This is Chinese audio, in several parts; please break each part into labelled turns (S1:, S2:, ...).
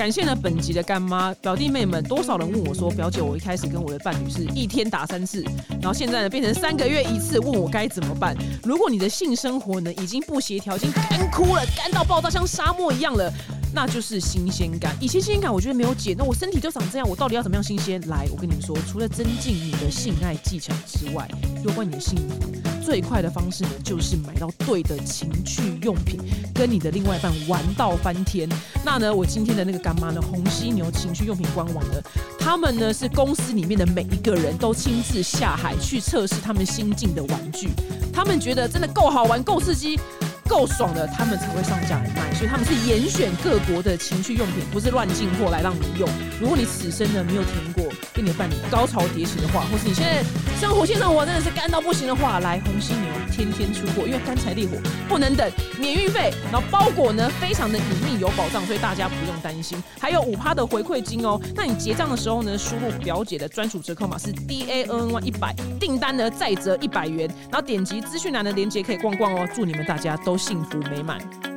S1: 感谢了本集的干妈表弟妹们，多少人问我说，表姐，我一开始跟我的伴侣是一天打三次，然后现在呢变成三个月一次，问我该怎么办？如果你的性生活呢已经不协调，已经干枯了，干到爆炸，像沙漠一样了。那就是新鲜感。以前新鲜感我觉得没有解，那我身体就长这样，我到底要怎么样新鲜？来，我跟你们说，除了增进你的性爱技巧之外，有关你的幸福最快的方式呢，就是买到对的情趣用品，跟你的另外一半玩到翻天。那呢，我今天的那个干妈呢，红犀牛情趣用品官网呢，他们呢是公司里面的每一个人都亲自下海去测试他们新进的玩具，他们觉得真的够好玩、够刺激。够爽的，他们才会上架来卖，所以他们是严选各国的情趣用品，不是乱进货来让你用。如果你此生呢没有停过跟你的伴侣高潮迭起的话，或是你现在生活性生活真的是干到不行的话，来红犀牛天天出货，因为干柴烈火不能等，免运费，然后包裹呢非常的隐秘有保障，所以大家不用担心。还有五趴的回馈金哦，那你结账的时候呢，输入表姐的专属折扣码是 D A N N Y 一百，订单呢再折一百元，然后点击资讯栏的链接可以逛逛哦。祝你们大家都。幸福美满。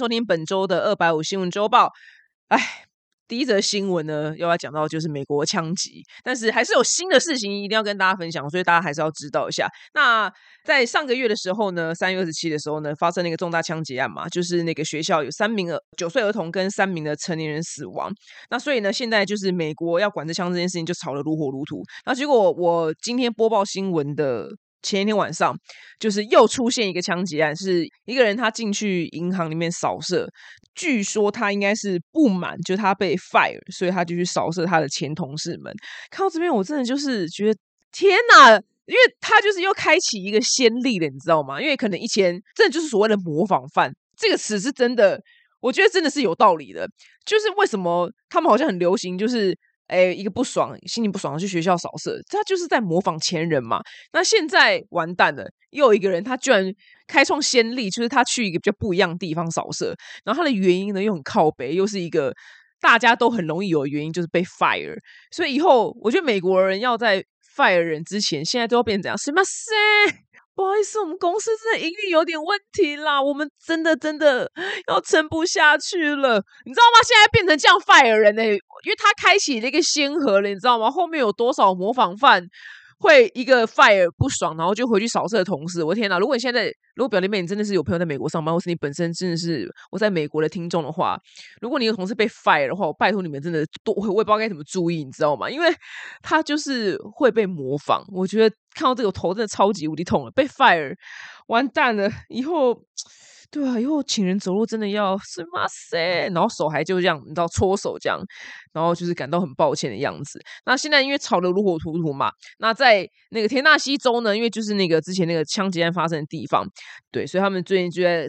S1: 收听本周的二百五新闻周报。哎。第一则新闻呢，又要讲到就是美国枪击，但是还是有新的事情一定要跟大家分享，所以大家还是要知道一下。那在上个月的时候呢，三月二十七的时候呢，发生那个重大枪击案嘛，就是那个学校有三名儿九岁儿童跟三名的成年人死亡。那所以呢，现在就是美国要管制枪这件事情就吵得如火如荼。那结果我今天播报新闻的。前一天晚上，就是又出现一个枪击案，是一个人他进去银行里面扫射，据说他应该是不满，就他被 fire，所以他就去扫射他的前同事们。看到这边，我真的就是觉得天哪，因为他就是又开启一个先例了，你知道吗？因为可能以前这就是所谓的模仿犯这个词是真的，我觉得真的是有道理的。就是为什么他们好像很流行，就是。哎，一个不爽，心情不爽，去学校扫射，他就是在模仿前人嘛。那现在完蛋了，又有一个人，他居然开创先例，就是他去一个比较不一样的地方扫射，然后他的原因呢又很靠北，又是一个大家都很容易有的原因，就是被 fire。所以以后我觉得美国人要在 fire 人之前，现在都要变成怎样？什么？不好意思，我们公司真的盈利有点问题啦，我们真的真的 要撑不下去了，你知道吗？现在变成这样 fire 人呢，因为他开启了一个先河了，你知道吗？后面有多少模仿犯？会一个 fire 不爽，然后就回去扫射的同事。我天哪！如果你现在如果表弟妹你真的是有朋友在美国上班，或是你本身真的是我在美国的听众的话，如果你有同事被 fire 的话，我拜托你们真的多，我也不知道该怎么注意，你知道吗？因为他就是会被模仿。我觉得看到这个头真的超级无敌痛了，被 fire 完蛋了，以后。对啊，以后请人走路真的要是嘛塞，然后手还就这样，你知道搓手这样，然后就是感到很抱歉的样子。那现在因为吵得如火如荼嘛，那在那个田纳西州呢，因为就是那个之前那个枪击案发生的地方，对，所以他们最近就在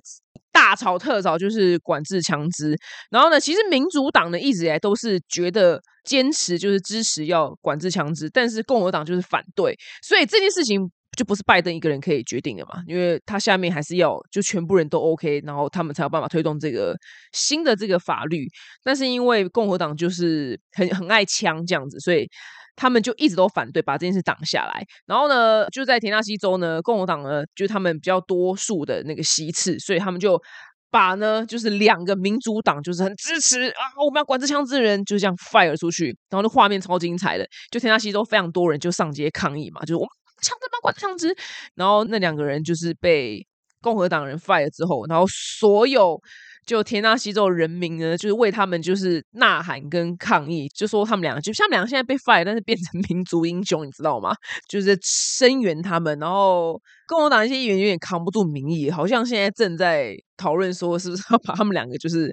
S1: 大吵特吵，就是管制枪支。然后呢，其实民主党呢一直以来都是觉得坚持就是支持要管制枪支，但是共和党就是反对，所以这件事情。就不是拜登一个人可以决定的嘛？因为他下面还是要就全部人都 OK，然后他们才有办法推动这个新的这个法律。但是因为共和党就是很很爱枪这样子，所以他们就一直都反对把这件事挡下来。然后呢，就在田纳西州呢，共和党呢就他们比较多数的那个席次，所以他们就把呢就是两个民主党就是很支持啊，我们要管制枪支的人就这样 fire 出去，然后那画面超精彩的，就田纳西州非常多人就上街抗议嘛，就是我。枪支吗？管枪支。然后那两个人就是被共和党人 fire 之后，然后所有就田纳西州人民呢，就是为他们就是呐喊跟抗议，就说他们两个就像两个现在被 fire，但是变成 民族英雄，你知道吗？就是声援他们。然后共和党一些议员有点扛不住民意，好像现在正在讨论说，是不是要把他们两个就是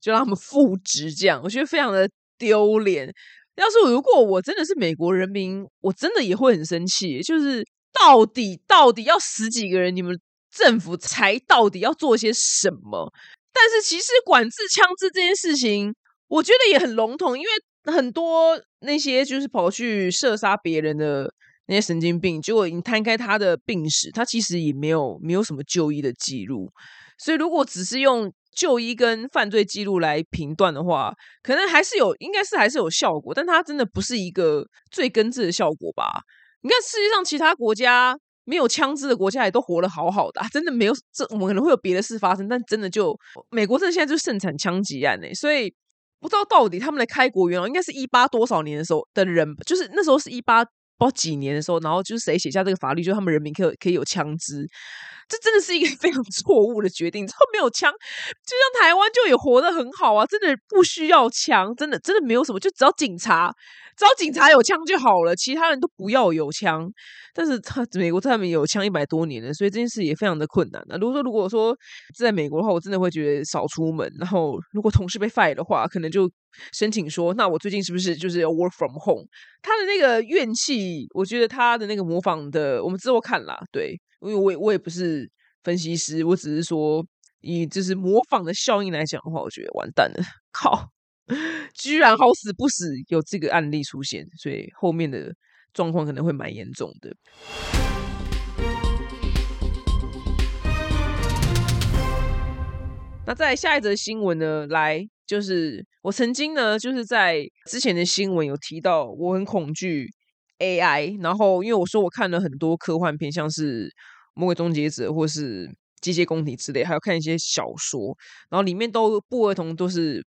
S1: 就让他们复职这样？我觉得非常的丢脸。要是如果我真的是美国人民，我真的也会很生气。就是到底到底要十几个人，你们政府才到底要做些什么？但是其实管制枪支这件事情，我觉得也很笼统，因为很多那些就是跑去射杀别人的那些神经病。结果你摊开他的病史，他其实也没有没有什么就医的记录。所以如果只是用就医跟犯罪记录来评断的话，可能还是有，应该是还是有效果，但它真的不是一个最根治的效果吧？你看世界上其他国家没有枪支的国家也都活得好好的，真的没有这我们可能会有别的事发生，但真的就美国真的现在就盛产枪击案呢，所以不知道到底他们的开国元老应该是一八多少年的时候的人，就是那时候是一八包几年的时候，然后就是谁写下这个法律，就他们人民可以可以有枪支。这真的是一个非常错误的决定。之后没有枪，就像台湾就也活得很好啊，真的不需要枪，真的真的没有什么，就只要警察，只要警察有枪就好了，其他人都不要有枪。但是他美国他们有枪一百多年了，所以这件事也非常的困难。那如果说如果说在美国的话，我真的会觉得少出门。然后如果同事被 fire 的话，可能就申请说，那我最近是不是就是要 work from home？他的那个怨气，我觉得他的那个模仿的，我们之后看啦，对。因为我我也不是分析师，我只是说以就是模仿的效应来讲的话，我觉得完蛋了，靠！居然好死不死有这个案例出现，所以后面的状况可能会蛮严重的。那在下一则新闻呢，来就是我曾经呢就是在之前的新闻有提到，我很恐惧 AI，然后因为我说我看了很多科幻片，像是。魔鬼终结者，或是机械公体之类，还有看一些小说，然后里面都不儿童都是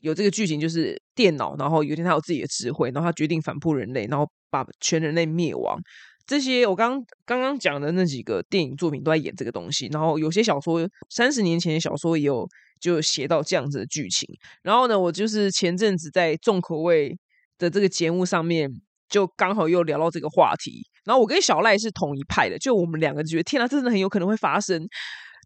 S1: 有这个剧情，就是电脑，然后有一天他有自己的智慧，然后他决定反扑人类，然后把全人类灭亡。这些我刚刚刚讲的那几个电影作品都在演这个东西，然后有些小说三十年前的小说也有就写到这样子的剧情。然后呢，我就是前阵子在重口味的这个节目上面。就刚好又聊到这个话题，然后我跟小赖是同一派的，就我们两个觉得天啊，真的很有可能会发生。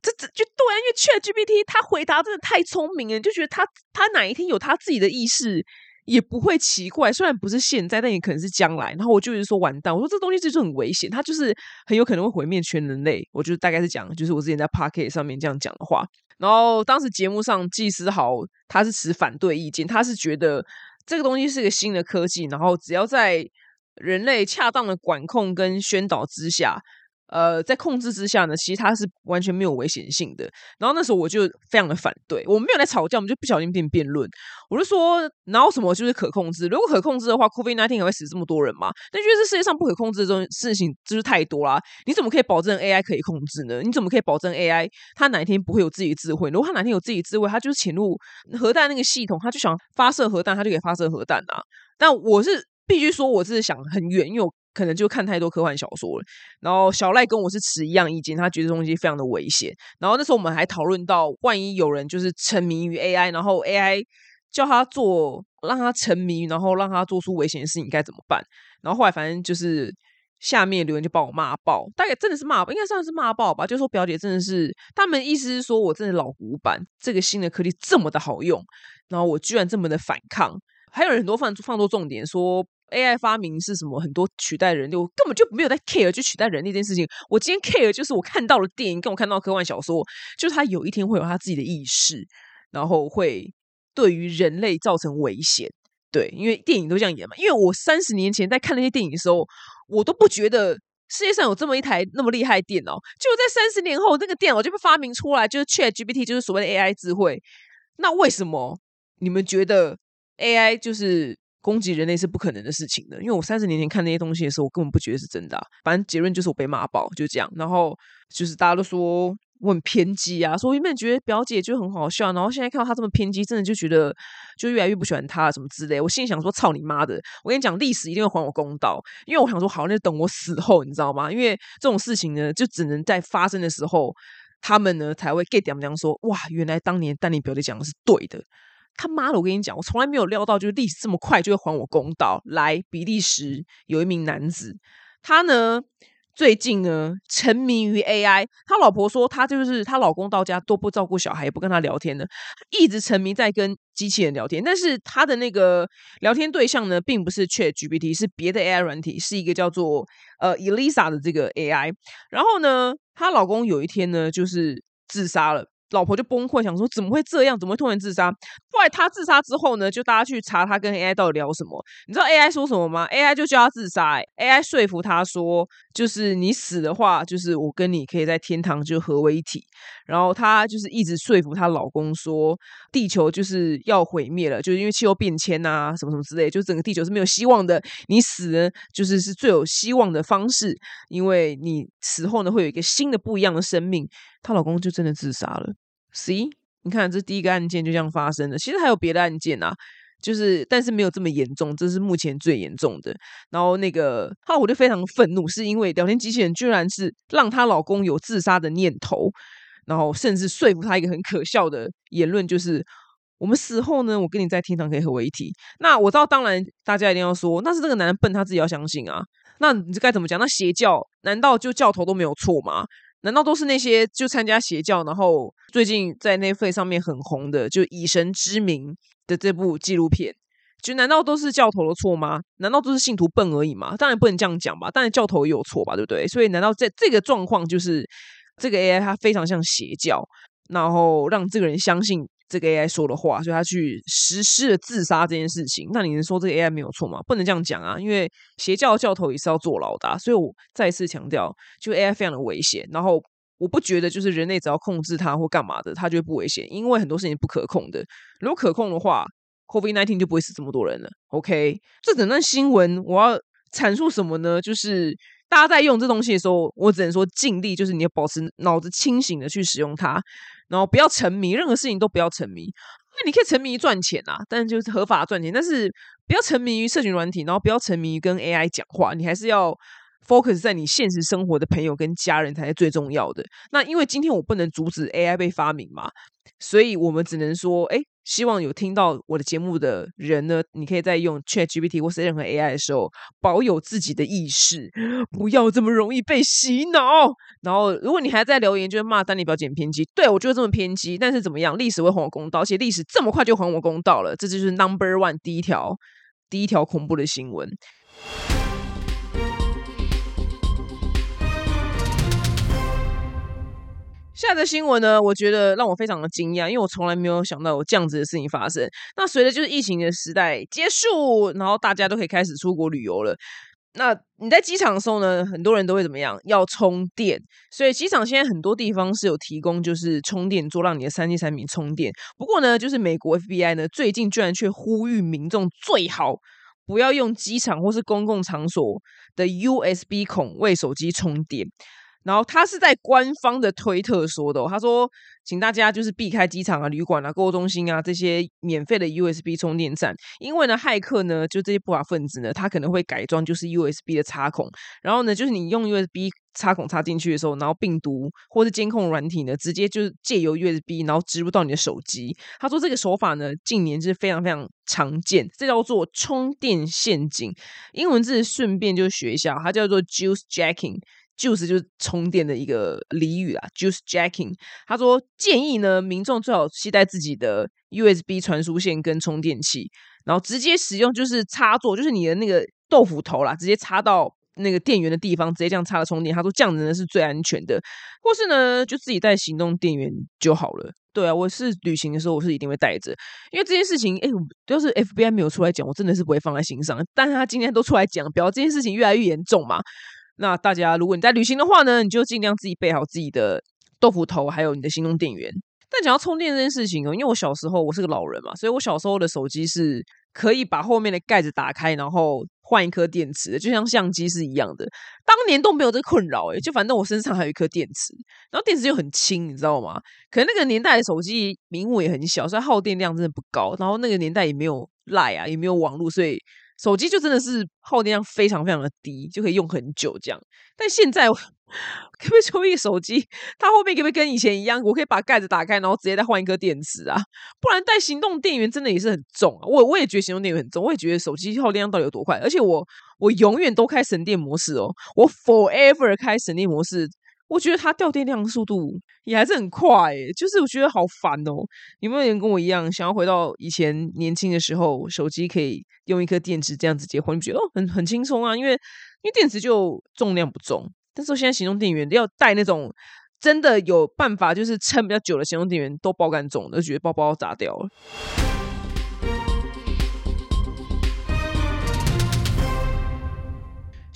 S1: 这这就对，因为 Chat GPT 他回答真的太聪明了，就觉得他他哪一天有他自己的意识也不会奇怪。虽然不是现在，但也可能是将来。然后我就是说完蛋，我说这东西就是很危险，它就是很有可能会毁灭全人类。我就大概是讲，就是我之前在 p a r k e t 上面这样讲的话。然后当时节目上季思豪他是持反对意见，他是觉得。这个东西是一个新的科技，然后只要在人类恰当的管控跟宣导之下。呃，在控制之下呢，其实它是完全没有危险性的。然后那时候我就非常的反对，我们没有来吵架，我们就不小心变辩论。我就说，哪有什么就是可控制？如果可控制的话，COVID nineteen 会死这么多人吗？但觉得这世界上不可控制的这种事情就是太多啦。你怎么可以保证 AI 可以控制呢？你怎么可以保证 AI 它哪一天不会有自己的智慧？如果它哪天有自己的智慧，它就是潜入核弹那个系统，它就想发射核弹，它就可以发射核弹啊。但我是必须说，我是想很远，因为我。可能就看太多科幻小说了，然后小赖跟我是持一样意见，他觉得东西非常的危险。然后那时候我们还讨论到，万一有人就是沉迷于 AI，然后 AI 叫他做，让他沉迷，然后让他做出危险的事情，该怎么办？然后后来反正就是下面留言就把我骂爆，大概真的是骂，应该算是骂爆吧。就说表姐真的是，他们意思是说我真的老古板，这个新的科技这么的好用，然后我居然这么的反抗。还有很多放放多重点说。AI 发明是什么？很多取代人力，我根本就没有在 care 就取代人力这件事情。我今天 care 就是我看到了电影，跟我看到科幻小说，就是他有一天会有他自己的意识，然后会对于人类造成危险。对，因为电影都这样演嘛。因为我三十年前在看那些电影的时候，我都不觉得世界上有这么一台那么厉害的电脑。就在三十年后，那个电脑就被发明出来，就是 ChatGPT，就是所谓的 AI 智慧。那为什么你们觉得 AI 就是？攻击人类是不可能的事情的，因为我三十年前看那些东西的时候，我根本不觉得是真的。反正结论就是我被骂爆，就这样。然后就是大家都说我很偏激啊，说原本觉得表姐就很好笑，然后现在看到她这么偏激，真的就觉得就越来越不喜欢她什么之类。我心里想说：操你妈的！我跟你讲，历史一定会还我公道。因为我想说，好，那等我死后，你知道吗？因为这种事情呢，就只能在发生的时候，他们呢才会 get 点讲说：哇，原来当年丹尼表姐讲的是对的。他妈的！我跟你讲，我从来没有料到，就是历史这么快就会还我公道。来，比利时有一名男子，他呢最近呢沉迷于 AI。他老婆说，他就是他老公到家都不照顾小孩，也不跟他聊天的，一直沉迷在跟机器人聊天。但是他的那个聊天对象呢，并不是 Chat GPT，是别的 AI 软体，是一个叫做呃 Elisa 的这个 AI。然后呢，她老公有一天呢，就是自杀了。老婆就崩溃，想说怎么会这样？怎么会突然自杀？后来他自杀之后呢，就大家去查他跟 AI 到底聊什么。你知道 AI 说什么吗？AI 就叫他自杀，AI 说服他说，就是你死的话，就是我跟你可以在天堂就合为一体。然后她就是一直说服她老公说，地球就是要毁灭了，就是因为气候变迁啊，什么什么之类，就整个地球是没有希望的。你死呢，就是是最有希望的方式，因为你死后呢，会有一个新的不一样的生命。她老公就真的自杀了。C，你看，这第一个案件就这样发生了。其实还有别的案件啊，就是但是没有这么严重，这是目前最严重的。然后那个，后我就非常愤怒，是因为聊天机器人居然是让她老公有自杀的念头，然后甚至说服她一个很可笑的言论，就是我们死后呢，我跟你在天堂可以合为一体。那我知道，当然大家一定要说，那是这个男人笨，他自己要相信啊。那你该怎么讲？那邪教难道就教头都没有错吗？难道都是那些就参加邪教，然后最近在内费上面很红的，就以神之名的这部纪录片，就难道都是教头的错吗？难道都是信徒笨而已吗？当然不能这样讲吧，当然教头也有错吧，对不对？所以难道在这个状况，就是这个 AI 它非常像邪教，然后让这个人相信？这个 AI 说的话，所以他去实施了自杀这件事情。那你能说这个 AI 没有错吗？不能这样讲啊，因为邪教教头也是要坐牢的。所以我再次强调，就 AI 非常的危险。然后我不觉得就是人类只要控制它或干嘛的，它就会不危险，因为很多事情不可控的。如果可控的话，COVID nineteen 就不会死这么多人了。OK，这整段新闻我要阐述什么呢？就是大家在用这东西的时候，我只能说尽力，就是你要保持脑子清醒的去使用它。然后不要沉迷，任何事情都不要沉迷。那你可以沉迷于赚钱啊，但就是合法赚钱。但是不要沉迷于社群软体，然后不要沉迷于跟 AI 讲话。你还是要 focus 在你现实生活的朋友跟家人才是最重要的。那因为今天我不能阻止 AI 被发明嘛，所以我们只能说，哎。希望有听到我的节目的人呢，你可以在用 Chat GPT 或是任何 AI 的时候，保有自己的意识，不要这么容易被洗脑。然后，如果你还在留言，就是骂丹尼表姐偏激，对我就是这么偏激。但是怎么样，历史会还我公道，而且历史这么快就还我公道了，这就是 Number One 第一条第一条恐怖的新闻。下的新闻呢，我觉得让我非常的惊讶，因为我从来没有想到有这样子的事情发生。那随着就是疫情的时代结束，然后大家都可以开始出国旅游了。那你在机场的时候呢，很多人都会怎么样？要充电。所以机场现在很多地方是有提供就是充电座，让你的三 G 产品充电。不过呢，就是美国 FBI 呢最近居然却呼吁民众最好不要用机场或是公共场所的 USB 孔为手机充电。然后他是在官方的推特说的，他说，请大家就是避开机场啊、旅馆啊、购物中心啊这些免费的 USB 充电站，因为呢，骇客呢，就这些不法分子呢，他可能会改装就是 USB 的插孔，然后呢，就是你用 USB 插孔插进去的时候，然后病毒或是监控软体呢，直接就是借由 USB 然后植入到你的手机。他说这个手法呢，近年是非常非常常见，这叫做充电陷阱。英文字顺便就学一下，它叫做 Juice Jacking。Juice 就是充电的一个俚语啦，Juice Jacking。他说建议呢，民众最好携带自己的 USB 传输线跟充电器，然后直接使用就是插座，就是你的那个豆腐头啦，直接插到那个电源的地方，直接这样插了充电。他说这样子呢是最安全的，或是呢就自己带行动电源就好了。对啊，我是旅行的时候我是一定会带着，因为这件事情，哎，要是 FBI 没有出来讲，我真的是不会放在心上。但是他今天都出来讲，表示这件事情越来越严重嘛。那大家，如果你在旅行的话呢，你就尽量自己备好自己的豆腐头，还有你的行动电源。但讲到充电这件事情哦，因为我小时候我是个老人嘛，所以我小时候的手机是可以把后面的盖子打开，然后换一颗电池的，就像相机是一样的。当年都没有这个困扰，诶就反正我身上还有一颗电池，然后电池又很轻，你知道吗？可能那个年代的手机屏幕也很小，所以耗电量真的不高。然后那个年代也没有赖啊，也没有网络，所以。手机就真的是耗电量非常非常的低，就可以用很久这样。但现在 可不可以充一个手机？它后面可不可以跟以前一样？我可以把盖子打开，然后直接再换一颗电池啊？不然带行动电源真的也是很重啊。我我也觉得行动电源很重，我也觉得手机耗电量到底有多快？而且我我永远都开省电模式哦，我 forever 开省电模式。我觉得它掉电量速度也还是很快，就是我觉得好烦哦。有没有人跟我一样，想要回到以前年轻的时候，手机可以用一颗电池这样子结婚？你觉得哦，很很轻松啊，因为因为电池就重量不重。但是现在行动电源要带那种真的有办法就是撑比较久的行动电源都爆干重的，觉得包包要砸掉了。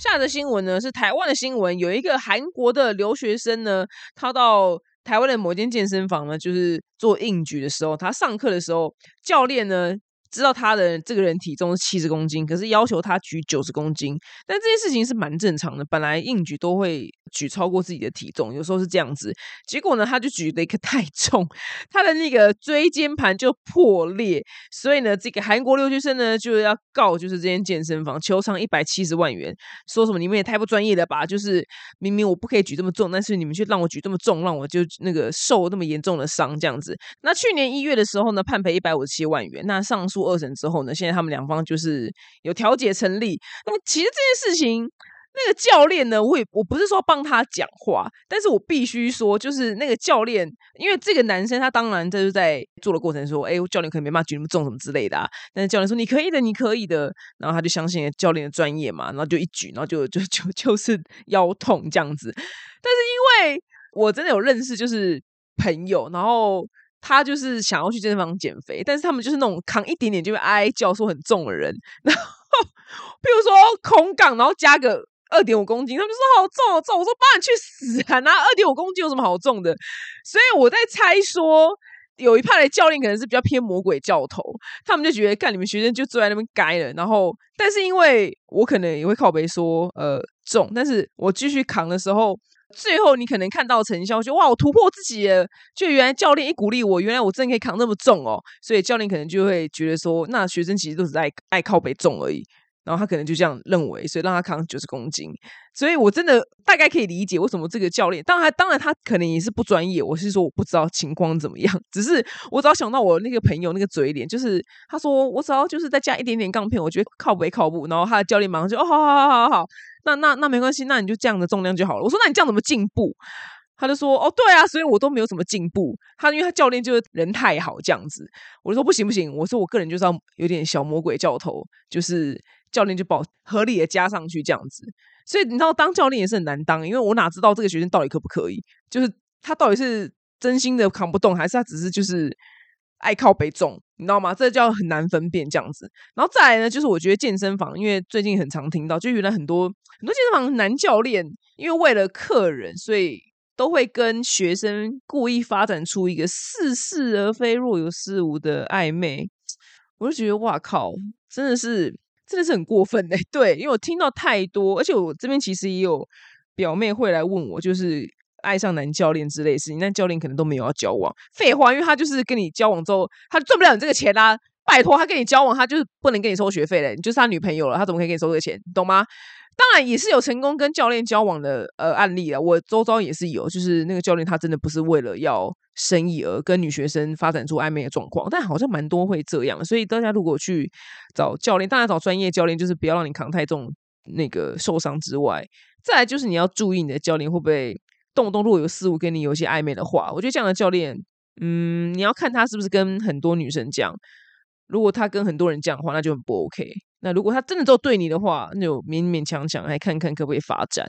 S1: 下的新闻呢是台湾的新闻，有一个韩国的留学生呢，他到台湾的某间健身房呢，就是做硬举的时候，他上课的时候，教练呢。知道他的这个人体重是七十公斤，可是要求他举九十公斤，但这件事情是蛮正常的。本来硬举都会举超过自己的体重，有时候是这样子。结果呢，他就举了一个太重，他的那个椎间盘就破裂。所以呢，这个韩国留学生呢就要告，就是这间健身房，求偿一百七十万元，说什么你们也太不专业了吧？就是明明我不可以举这么重，但是你们却让我举这么重，让我就那个受那么严重的伤，这样子。那去年一月的时候呢，判赔一百五十七万元。那上诉。二审之后呢，现在他们两方就是有调解成立。那么其实这件事情，那个教练呢，我也我不是说帮他讲话，但是我必须说，就是那个教练，因为这个男生他当然就是在做的过程说，哎，教练可能没办法举那么重什么之类的啊。但是教练说你可以的，你可以的，然后他就相信教练的专业嘛，然后就一举，然后就就就就是腰痛这样子。但是因为我真的有认识就是朋友，然后。他就是想要去健身房减肥，但是他们就是那种扛一点点就会哀叫说很重的人。然后，比如说空杠，然后加个二点五公斤，他们就说好重好重。我说帮你去死啊！拿二点五公斤有什么好重的？所以我在猜说，有一派的教练可能是比较偏魔鬼教头，他们就觉得干你们学生就坐在那边该了。然后，但是因为我可能也会靠背说呃重，但是我继续扛的时候。最后你可能看到成效，就哇，我突破自己了。就原来教练一鼓励我，原来我真的可以扛那么重哦。所以教练可能就会觉得说，那学生其实都是爱爱靠背重而已。然后他可能就这样认为，所以让他扛九十公斤。所以我真的大概可以理解为什么这个教练，当然当然他可能也是不专业。我是说我不知道情况怎么样，只是我只要想到我那个朋友那个嘴脸，就是他说我只要就是再加一点点杠片，我觉得靠不靠不。然后他的教练马上就哦，好好好好好。那那那没关系，那你就这样的重量就好了。我说那你这样怎么进步？他就说哦对啊，所以我都没有什么进步。他因为他教练就是人太好这样子。我就说不行不行，我说我个人就是要有点小魔鬼教头，就是教练就保合理的加上去这样子。所以你知道当教练也是很难当，因为我哪知道这个学生到底可不可以？就是他到底是真心的扛不动，还是他只是就是。爱靠背重，你知道吗？这叫很难分辨这样子。然后再来呢，就是我觉得健身房，因为最近很常听到，就原来很多很多健身房男教练，因为为了客人，所以都会跟学生故意发展出一个似是而非、若有似无的暧昧。我就觉得哇靠，真的是真的是很过分哎。对，因为我听到太多，而且我这边其实也有表妹会来问我，就是。爱上男教练之类事情，那教练可能都没有要交往。废话，因为他就是跟你交往之后，他赚不了你这个钱啦。拜托，他跟你交往，他就是不能跟你收学费嘞。你就是他女朋友了，他怎么可以给你收这个钱？懂吗？当然也是有成功跟教练交往的呃案例了。我周遭也是有，就是那个教练他真的不是为了要生意而跟女学生发展出暧昧的状况，但好像蛮多会这样。所以大家如果去找教练，当然找专业教练，就是不要让你扛太重那个受伤之外，再来就是你要注意你的教练会不会。动不动若有似无跟你有一些暧昧的话，我觉得这样的教练，嗯，你要看他是不是跟很多女生讲。如果他跟很多人讲话，那就很不 OK。那如果他真的只对你的话，那就勉勉强强来看看可不可以发展。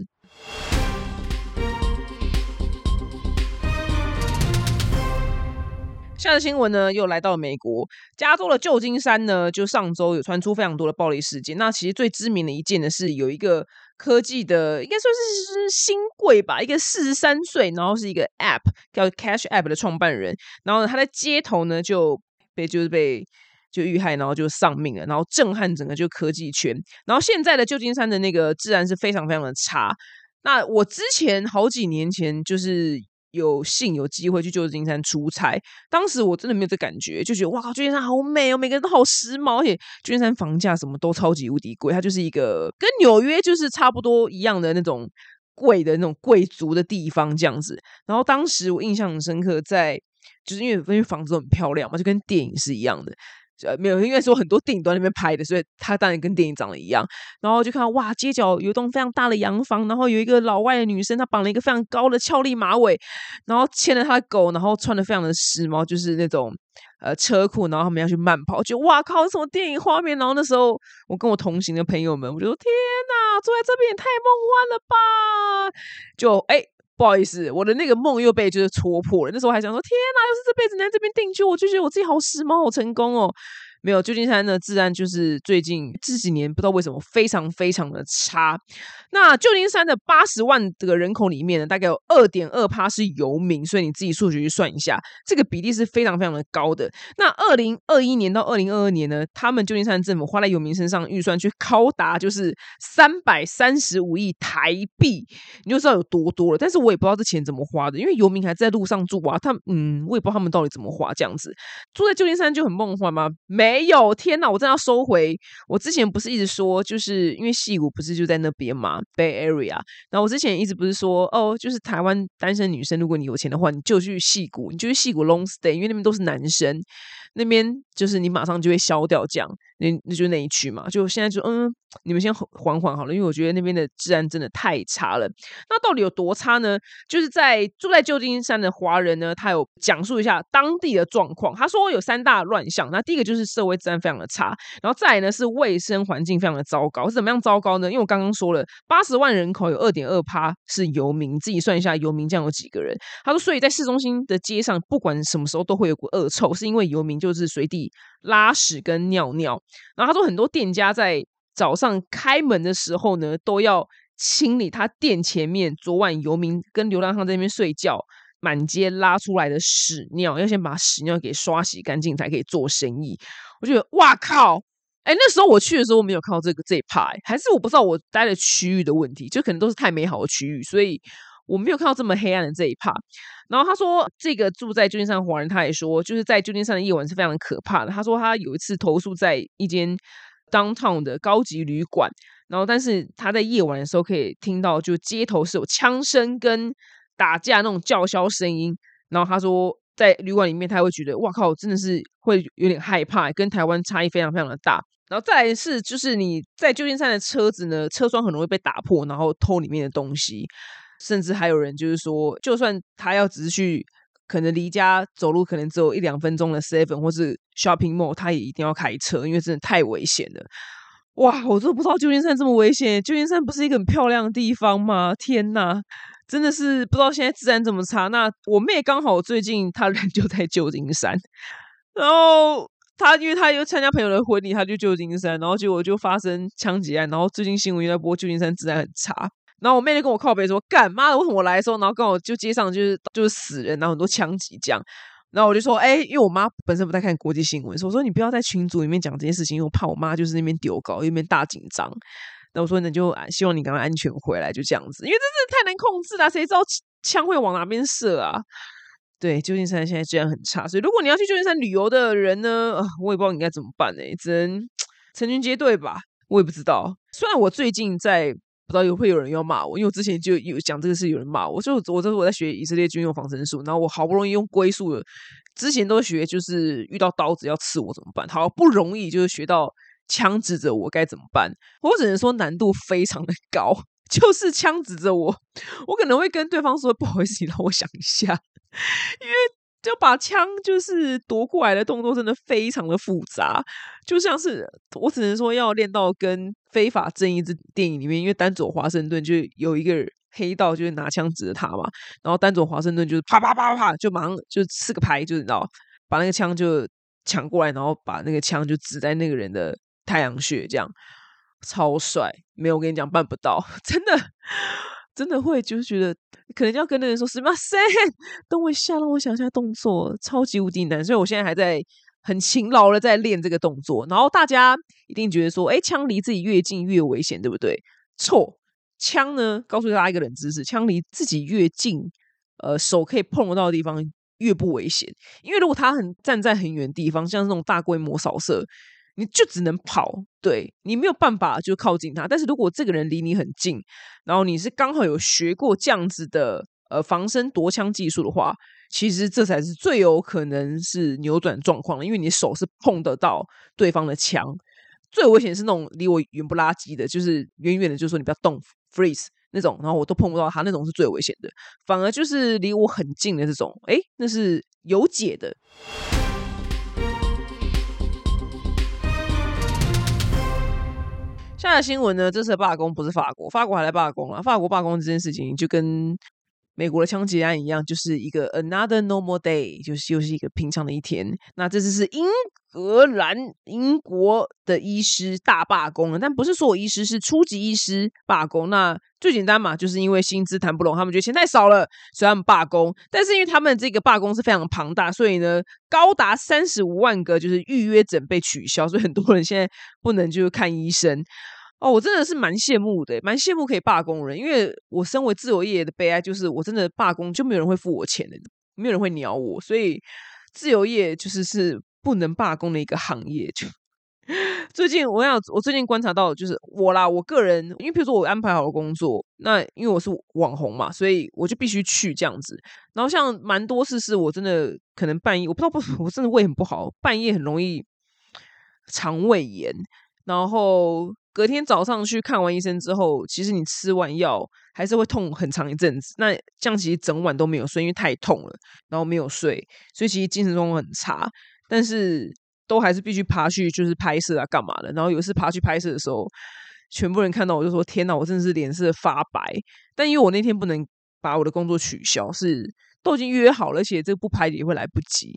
S1: 下的新闻呢，又来到美国加州的旧金山呢，就上周有传出非常多的暴力事件。那其实最知名的一件呢，是有一个。科技的应该说是新贵吧，一个四十三岁，然后是一个 App 叫 Cash App 的创办人，然后他在街头呢就被就是被就遇害，然后就丧命了，然后震撼整个就科技圈。然后现在的旧金山的那个治安是非常非常的差。那我之前好几年前就是。有幸有机会去旧金山出差，当时我真的没有这感觉，就觉得哇，旧金山好美哦，每个人都好时髦，而且旧金山房价什么都超级无敌贵，它就是一个跟纽约就是差不多一样的那种贵的那种贵族的地方这样子。然后当时我印象很深刻，在就是因为因为房子很漂亮嘛，就跟电影是一样的。呃，没有，因为说很多电影都在那边拍的，所以他当然跟电影长得一样。然后就看到哇，街角有一栋非常大的洋房，然后有一个老外的女生，她绑了一个非常高的俏丽马尾，然后牵着她的狗，然后穿的非常的时髦，就是那种呃车库，然后他们要去慢跑，就哇靠，什么电影画面？然后那时候我跟我同行的朋友们，我就说天哪，坐在这边也太梦幻了吧！就哎。不好意思，我的那个梦又被就是戳破了。那时候还想说，天哪，要是这辈子能在这边定居，我就觉得我自己好时髦、好成功哦。没有，旧金山的治安就是最近这几年不知道为什么非常非常的差。那旧金山的八十万的人口里面呢，大概有二点二趴是游民，所以你自己数学去算一下，这个比例是非常非常的高的。那二零二一年到二零二二年呢，他们旧金山政府花在游民身上预算去高达就是三百三十五亿台币，你就知道有多多了。但是我也不知道这钱怎么花的，因为游民还在路上住啊，他嗯，我也不知道他们到底怎么花这样子。住在旧金山就很梦幻吗？没。没有，天哪！我真的要收回。我之前不是一直说，就是因为戏谷不是就在那边嘛，Bay Area。然后我之前一直不是说，哦，就是台湾单身女生，如果你有钱的话，你就去戏谷，你就去戏谷 Long Stay，因为那边都是男生，那边就是你马上就会消掉这样。那那就那一区嘛。就现在就嗯，你们先缓缓好了，因为我觉得那边的治安真的太差了。那到底有多差呢？就是在住在旧金山的华人呢，他有讲述一下当地的状况。他说有三大乱象。那第一个就是社会治安非常的差，然后再来呢是卫生环境非常的糟糕。是怎么样糟糕呢？因为我刚刚说了，八十万人口有二点二趴是游民，自己算一下游民这样有几个人。他说，所以在市中心的街上，不管什么时候都会有股恶臭，是因为游民就是随地拉屎跟尿尿。然后他说，很多店家在早上开门的时候呢，都要清理他店前面昨晚游民跟流浪汉在那边睡觉。满街拉出来的屎尿，要先把屎尿给刷洗干净，才可以做生意。我觉得，哇靠！哎，那时候我去的时候，我没有看到这个这一派，还是我不知道我待的区域的问题，就可能都是太美好的区域，所以我没有看到这么黑暗的这一派。然后他说，这个住在旧金山华人，他也说，就是在旧金山的夜晚是非常可怕的。他说，他有一次投诉在一间 downtown 的高级旅馆，然后但是他在夜晚的时候可以听到，就街头是有枪声跟。打架那种叫嚣声音，然后他说在旅馆里面，他会觉得哇靠，真的是会有点害怕，跟台湾差异非常非常的大。然后再来是，就是你在旧金山的车子呢，车窗很容易被打破，然后偷里面的东西，甚至还有人就是说，就算他要只是去，可能离家走路可能只有一两分钟的 seven 或是 shopping mall，他也一定要开车，因为真的太危险了。哇，我都不知道旧金山这么危险，旧金山不是一个很漂亮的地方吗？天哪！真的是不知道现在治安这么差。那我妹刚好最近她人 就在旧金山，然后她因为她又参加朋友的婚礼，她就旧金山，然后结果就发生枪击案。然后最近新闻又在播旧金山治安很差。然后我妹就跟我靠背说：“干妈的，为什么我来的时候，然后刚好就街上就是就是死人，然后很多枪击这样。”然后我就说：“哎，因为我妈本身不太看国际新闻，所以我说你不要在群组里面讲这件事情，因为我怕我妈就是那边丢稿，那边大紧张。”那我说，那就希望你赶快安全回来，就这样子，因为真的太难控制了，谁知道枪会往哪边射啊？对，旧金山现在治安很差，所以如果你要去旧金山旅游的人呢，我也不知道你该怎么办呢，只能成群结队吧。我也不知道，虽然我最近在不知道有会有人要骂我，因为我之前就有讲这个事，有人骂我，就我这是我在学以色列军用防身术，然后我好不容易用龟速的，之前都学就是遇到刀子要刺我怎么办？好不容易就是学到。枪指着我该怎么办？我只能说难度非常的高。就是枪指着我，我可能会跟对方说：“ 不好意思，你让我想一下。”因为就把枪就是夺过来的动作真的非常的复杂，就像是我只能说要练到跟《非法正义》这电影里面，因为丹佐华盛顿就有一个黑道，就是拿枪指着他嘛，然后丹佐华盛顿就是啪啪啪啪，就马上就四个牌，就是你知道，把那个枪就抢过来，然后把那个枪就指在那个人的。太阳穴这样超帅，没有我跟你讲办不到，真的真的会就是觉得可能要跟那人说什么噻，等我一下，让我想一下动作，超级无敌难，所以我现在还在很勤劳的在练这个动作。然后大家一定觉得说，哎，枪离自己越近越危险，对不对？错，枪呢，告诉大家一个冷知识，枪离自己越近，呃，手可以碰得到的地方越不危险，因为如果他很站在很远的地方，像这种大规模扫射。你就只能跑，对你没有办法就靠近他。但是如果这个人离你很近，然后你是刚好有学过这样子的呃防身夺枪技术的话，其实这才是最有可能是扭转状况的，因为你手是碰得到对方的枪。最危险是那种离我远不拉几的，就是远远的，就是说你不要动，freeze 那种，然后我都碰不到他，那种是最危险的。反而就是离我很近的这种，哎，那是有解的。下的新闻呢？这次的罢工不是法国，法国还来罢工了。法国罢工这件事情就跟美国的枪击案一样，就是一个 another normal day，就是又是一个平常的一天。那这次是英格兰英国的医师大罢工了，但不是所有医师是初级医师罢工。那最简单嘛，就是因为薪资谈不拢，他们觉得钱太少了，所以他们罢工。但是因为他们这个罢工是非常庞大，所以呢，高达三十五万个就是预约诊被取消，所以很多人现在不能就是看医生。哦，我真的是蛮羡慕的，蛮羡慕可以罢工人，因为我身为自由业的悲哀就是，我真的罢工就没有人会付我钱的，没有人会鸟我，所以自由业就是是不能罢工的一个行业。就 最近我想，我最近观察到，就是我啦，我个人，因为比如说我安排好了工作，那因为我是网红嘛，所以我就必须去这样子。然后像蛮多次是我真的可能半夜，我不知道不，我真的胃很不好，半夜很容易肠胃炎，然后。隔天早上去看完医生之后，其实你吃完药还是会痛很长一阵子。那这样其实整晚都没有睡，因为太痛了，然后没有睡，所以其实精神状况很差。但是都还是必须爬去就是拍摄啊，干嘛的？然后有一次爬去拍摄的时候，全部人看到我就说：“天哪，我真的是脸色发白。”但因为我那天不能把我的工作取消，是都已经约好了，而且这个不拍也会来不及。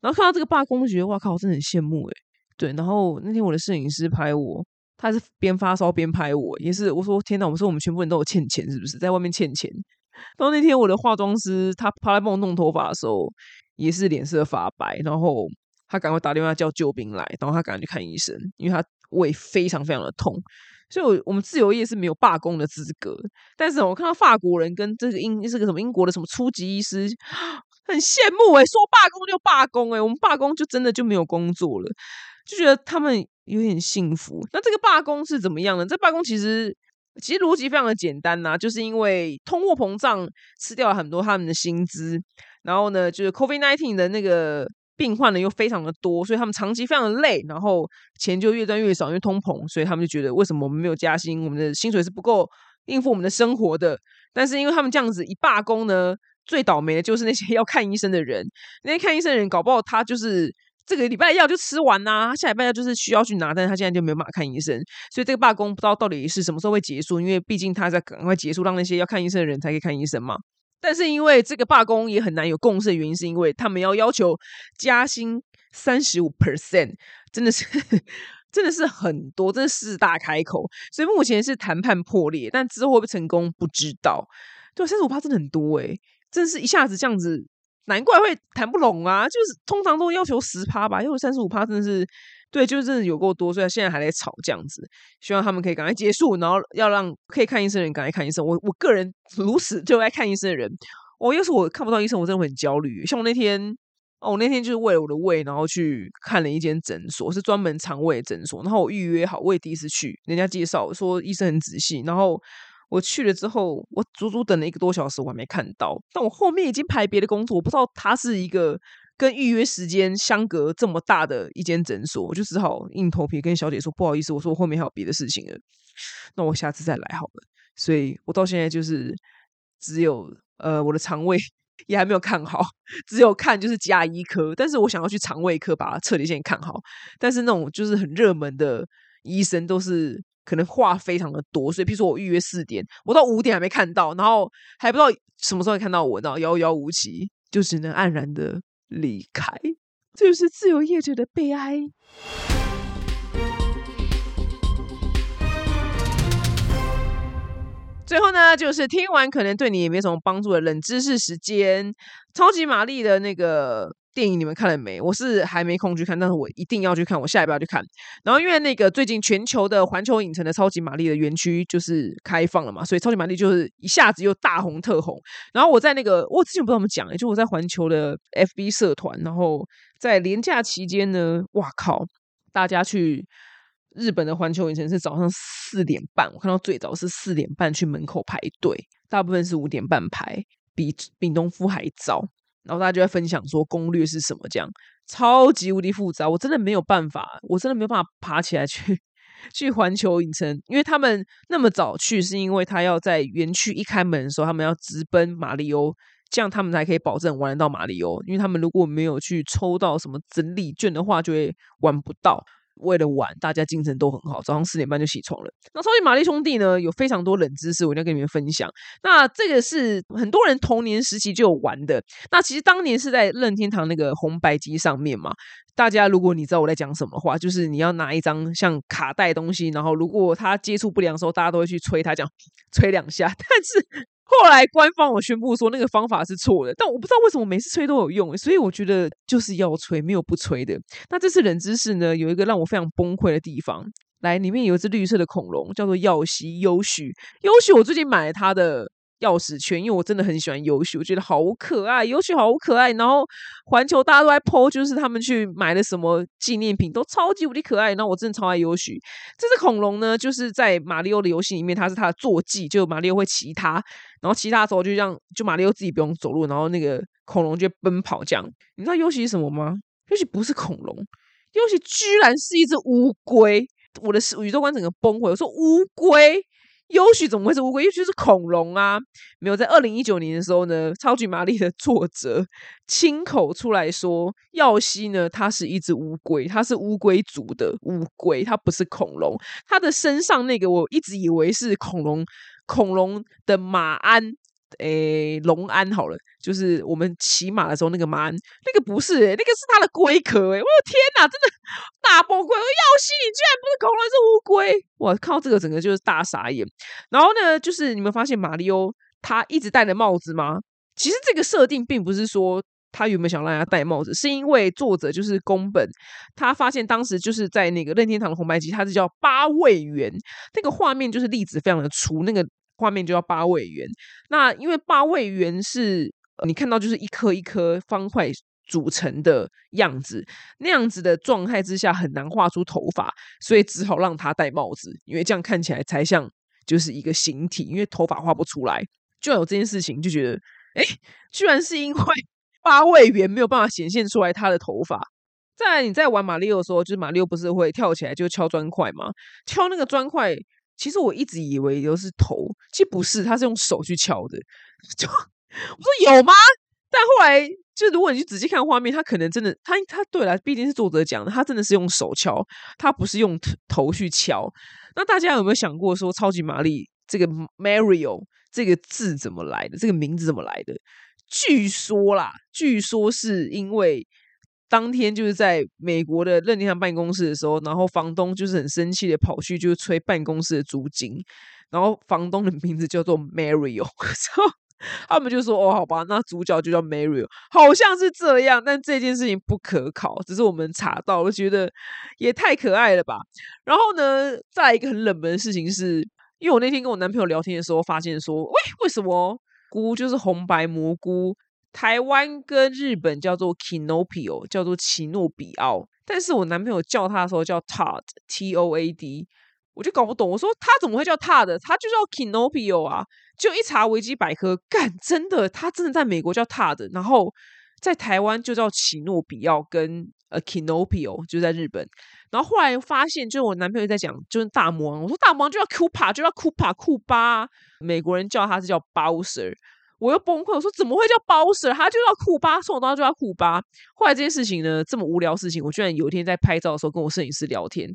S1: 然后看到这个罢工，觉得哇靠，我真的很羡慕诶。对，然后那天我的摄影师拍我。他是边发烧边拍我，也是我说天哪！我说我们全部人都有欠钱，是不是在外面欠钱？然后那天我的化妆师他跑来帮我弄头发的时候，也是脸色发白，然后他赶快打电话叫救兵来，然后他赶快去看医生，因为他胃非常非常的痛。所以，我我们自由业是没有罢工的资格。但是我看到法国人跟这个英这个什么英国的什么初级医师很羡慕哎，说罢工就罢工哎，我们罢工就真的就没有工作了，就觉得他们。有点幸福。那这个罢工是怎么样呢？这罢工其实其实逻辑非常的简单呐，就是因为通货膨胀吃掉了很多他们的薪资，然后呢，就是 COVID nineteen 的那个病患呢又非常的多，所以他们长期非常的累，然后钱就越赚越少，因为通膨，所以他们就觉得为什么我们没有加薪，我们的薪水是不够应付我们的生活的。但是因为他们这样子一罢工呢，最倒霉的就是那些 要看医生的人，那些看医生的人搞不好他就是。这个礼拜药就吃完啦，下礼拜药就是需要去拿，但是他现在就没有办法看医生，所以这个罢工不知道到底是什么时候会结束，因为毕竟他在赶快结束，让那些要看医生的人才可以看医生嘛。但是因为这个罢工也很难有共识的原因，是因为他们要要求加薪三十五 percent，真的是真的是很多，真的是大开口，所以目前是谈判破裂，但之后会不会成功不知道。对，三十五趴真的很多诶，真的是一下子这样子。难怪会谈不拢啊！就是通常都要求十趴吧，因为三十五趴真的是对，就是真的有够多，所以现在还在吵这样子。希望他们可以赶快结束，然后要让可以看医生的人赶快看医生。我我个人如此就爱看医生的人，我要是我看不到医生，我真的会很焦虑。像我那天哦，我那天就是为了我的胃，然后去看了一间诊所，是专门肠胃诊所。然后我预约好，我也第一次去，人家介绍说医生很仔细，然后。我去了之后，我足足等了一个多小时，我还没看到。但我后面已经排别的工作，我不知道它是一个跟预约时间相隔这么大的一间诊所，我就只好硬头皮跟小姐说不好意思，我说我后面还有别的事情了，那我下次再来好了。所以我到现在就是只有呃我的肠胃 也还没有看好，只有看就是加医科，但是我想要去肠胃科把它彻底先看好。但是那种就是很热门的医生都是。可能话非常的多，所以，譬如说我预约四点，我到五点还没看到，然后还不知道什么时候会看到我，然后遥遥无期，就只能黯然的离开，这就是自由业者的悲哀。最后呢，就是听完可能对你也没什么帮助的冷知识时间，超级玛丽的那个。电影你们看了没？我是还没空去看，但是我一定要去看，我下一步要去看。然后因为那个最近全球的环球影城的超级玛丽的园区就是开放了嘛，所以超级玛丽就是一下子又大红特红。然后我在那个我之前不知道怎么讲，就我在环球的 FB 社团，然后在年假期间呢，哇靠，大家去日本的环球影城是早上四点半，我看到最早是四点半去门口排队，大部分是五点半排，比比农夫还早。然后大家就在分享说攻略是什么，这样超级无敌复杂，我真的没有办法，我真的没有办法爬起来去去环球影城，因为他们那么早去，是因为他要在园区一开门的时候，他们要直奔马里欧，这样他们才可以保证玩得到马里欧，因为他们如果没有去抽到什么整理券的话，就会玩不到。为了玩，大家精神都很好，早上四点半就起床了。那超级玛丽兄弟呢，有非常多冷知识，我一定要跟你们分享。那这个是很多人童年时期就有玩的。那其实当年是在任天堂那个红白机上面嘛。大家如果你知道我在讲什么话，就是你要拿一张像卡带东西，然后如果它接触不良的时候，大家都会去吹它，讲吹两下。但是后来官方我宣布说那个方法是错的，但我不知道为什么每次吹都有用，所以我觉得就是要吹，没有不吹的。那这次冷知识呢，有一个让我非常崩溃的地方，来，里面有一只绿色的恐龙，叫做耀西优许。优许，我最近买了它的。钥匙圈，因为我真的很喜欢游戏，我觉得好可爱，游戏好可爱。然后环球大家都在 PO，就是他们去买了什么纪念品，都超级无敌可爱。然后我真的超爱游戏。这只恐龙呢，就是在马里奥的游戏里面，它是它的坐骑，就马里奥会骑它，然后骑它的时候就这样，就马里奥自己不用走路，然后那个恐龙就奔跑这样。你知道游戏是什么吗？游戏不是恐龙，游戏居然是一只乌龟。我的宇宙观整个崩溃。我说乌龟。优许怎么会是乌龟？优许是恐龙啊！没有在二零一九年的时候呢，超级玛丽的作者 亲口出来说，耀西呢，它是一只乌龟，它是乌龟族的乌龟，它不是恐龙。它的身上那个我一直以为是恐龙，恐龙的马鞍。诶，龙安好了，就是我们骑马的时候那个马鞍，那个不是，那个是它的龟壳诶，我的天哪，真的大崩溃！耀西，你居然不是恐龙，是乌龟！哇靠，这个整个就是大傻眼。然后呢，就是你们发现马里欧他一直戴着帽子吗？其实这个设定并不是说他有没有想让他戴帽子，是因为作者就是宫本，他发现当时就是在那个任天堂的红白机，它是叫八位元，那个画面就是粒子非常的粗，那个。画面就叫八位元，那因为八位元是你看到就是一颗一颗方块组成的样子，那样子的状态之下很难画出头发，所以只好让他戴帽子，因为这样看起来才像就是一个形体，因为头发画不出来。就有这件事情，就觉得哎，居然是因为 八位元没有办法显现出来他的头发。在你在玩马里奥的时候，就是马里奥不是会跳起来就敲砖块吗？敲那个砖块。其实我一直以为都是头，其实不是，他是用手去敲的。就我说有吗？但后来就如果你去仔细看画面，他可能真的，他他对了，毕竟是作者讲的，他真的是用手敲，他不是用头去敲。那大家有没有想过说，超级玛丽这个 Mario 这个字怎么来的？这个名字怎么来的？据说啦，据说是因为。当天就是在美国的任天堂办公室的时候，然后房东就是很生气的跑去就是催办公室的租金，然后房东的名字叫做 Mario，他们就说哦好吧，那主角就叫 Mario，好像是这样，但这件事情不可考，只是我们查到，我觉得也太可爱了吧。然后呢，再一个很冷门的事情是，因为我那天跟我男朋友聊天的时候，发现说，喂，为什么菇就是红白蘑菇？台湾跟日本叫做 Kinopio，叫做奇诺比奥，但是我男朋友叫他的时候叫 Todd，T O A D，我就搞不懂。我说他怎么会叫 Todd？他就叫 Kinopio 啊！就一查维基百科，干，真的，他真的在美国叫 Todd，然后在台湾就叫奇诺比奥，跟呃 Kinopio 就在日本。然后后来发现，就是我男朋友在讲，就是大魔王。我说大魔王就叫 Kupa，就叫 Kupa 库巴，美国人叫他是叫 Bowser。我又崩溃，我说怎么会叫包舍他就叫库巴，送我到就叫库巴。后来这件事情呢，这么无聊事情，我居然有一天在拍照的时候跟我摄影师聊天，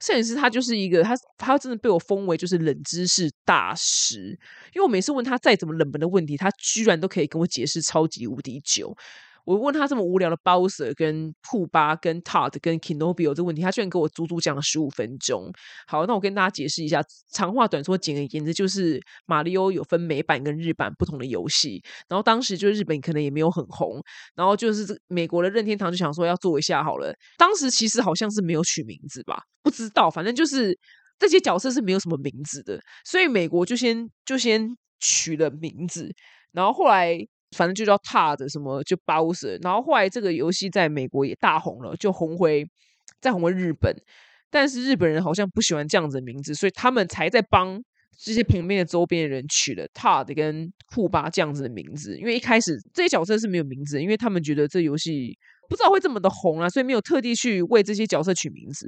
S1: 摄影师他就是一个他他真的被我封为就是冷知识大师，因为我每次问他再怎么冷门的问题，他居然都可以跟我解释超级无敌久。我问他这么无聊的 Bowser 跟库巴跟 Todd 跟 Kinobio 这个问题，他居然给我足足讲了十五分钟。好，那我跟大家解释一下，长话短说，简而言之就是马里奥有分美版跟日版不同的游戏。然后当时就日本可能也没有很红，然后就是美国的任天堂就想说要做一下好了。当时其实好像是没有取名字吧，不知道，反正就是这些角色是没有什么名字的，所以美国就先就先取了名字，然后后来。反正就叫 Todd 什么就 Bowser，然后后来这个游戏在美国也大红了，就红回再红回日本，但是日本人好像不喜欢这样子的名字，所以他们才在帮这些旁边的周边的人取了 Todd 跟库巴这样子的名字。因为一开始这些角色是没有名字，因为他们觉得这游戏不知道会这么的红啊，所以没有特地去为这些角色取名字，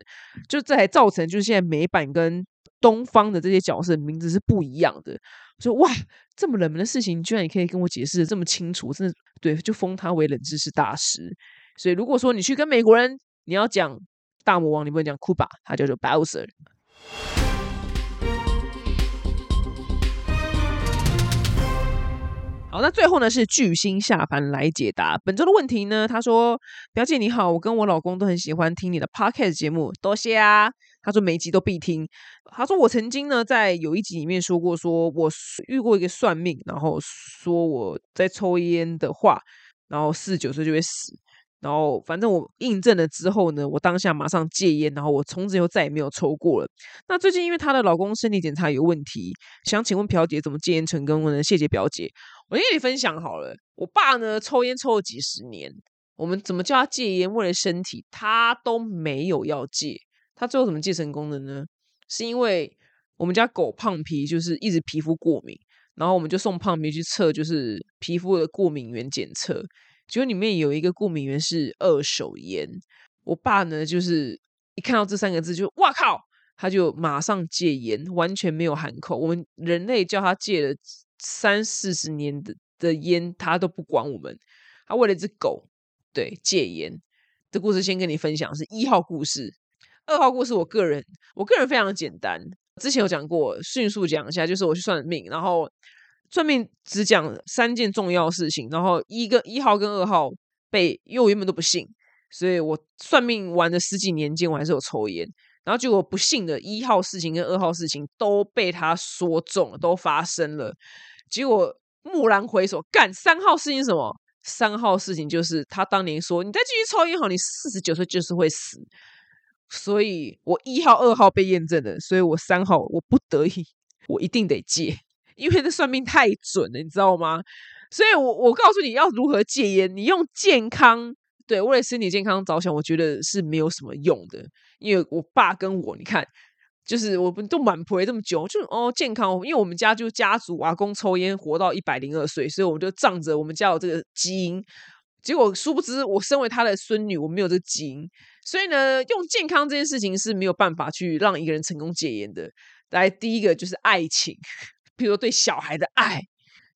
S1: 就这还造成就是现在美版跟东方的这些角色名字是不一样的。说哇，这么冷门的事情，居然也可以跟我解释的这么清楚，真的对，就封他为冷知识大师。所以如果说你去跟美国人，你要讲大魔王你不能讲库巴他叫做 Bowser。好，那最后呢是巨星下凡来解答本周的问题呢。他说：“表姐你好，我跟我老公都很喜欢听你的 podcast 节目，多谢啊。”他说每集都必听。他说我曾经呢在有一集里面说过，说我遇过一个算命，然后说我在抽烟的话，然后四十九岁就会死。然后反正我印证了之后呢，我当下马上戒烟，然后我从此以后再也没有抽过了。那最近因为她的老公身体检查有问题，想请问表姐怎么戒烟成功呢？谢谢表姐。我跟你分享好了，我爸呢抽烟抽了几十年，我们怎么叫他戒烟？为了身体，他都没有要戒。他最后怎么戒成功的呢？是因为我们家狗胖皮就是一直皮肤过敏，然后我们就送胖皮去测，就是皮肤的过敏源检测。结果里面有一个过敏源是二手烟，我爸呢就是一看到这三个字就哇靠，他就马上戒烟，完全没有含口。我们人类叫他戒了三四十年的的烟，他都不管我们。他为了只狗，对戒烟。这故事先跟你分享是一号故事，二号故事我个人我个人非常简单，之前有讲过，迅速讲一下，就是我去算命，然后。算命只讲三件重要事情，然后一个一号跟二号被，因为我原本都不信，所以我算命玩了十几年间，我还是有抽烟，然后结果不幸的一号事情跟二号事情都被他说中了，都发生了。结果蓦然回首，干三号事情什么？三号事情就是他当年说，你再继续抽烟好，你四十九岁就是会死。所以我一号、二号被验证了，所以我三号我不得已，我一定得戒。因为这算命太准了，你知道吗？所以，我我告诉你要如何戒烟，你用健康，对，为了身体健康着想，我觉得是没有什么用的。因为我爸跟我，你看，就是我们都满陪这么久，就哦健康，因为我们家就家族阿公抽烟活到一百零二岁，所以我们就仗着我们家有这个基因。结果殊不知，我身为他的孙女，我没有这个基因，所以呢，用健康这件事情是没有办法去让一个人成功戒烟的。来，第一个就是爱情。比如说对小孩的爱，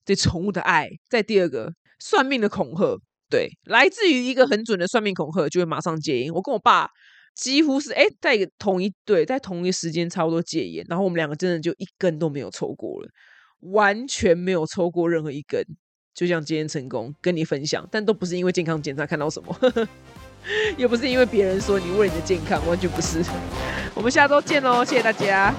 S1: 对宠物的爱，在第二个算命的恐吓，对，来自于一个很准的算命恐吓，就会马上戒烟。我跟我爸几乎是哎，在同一对，在同一时间差不多戒烟，然后我们两个真的就一根都没有抽过了，完全没有抽过任何一根，就像今天成功，跟你分享，但都不是因为健康检查看到什么，也不是因为别人说你为你的健康，完全不是。我们下周见喽，谢谢大家。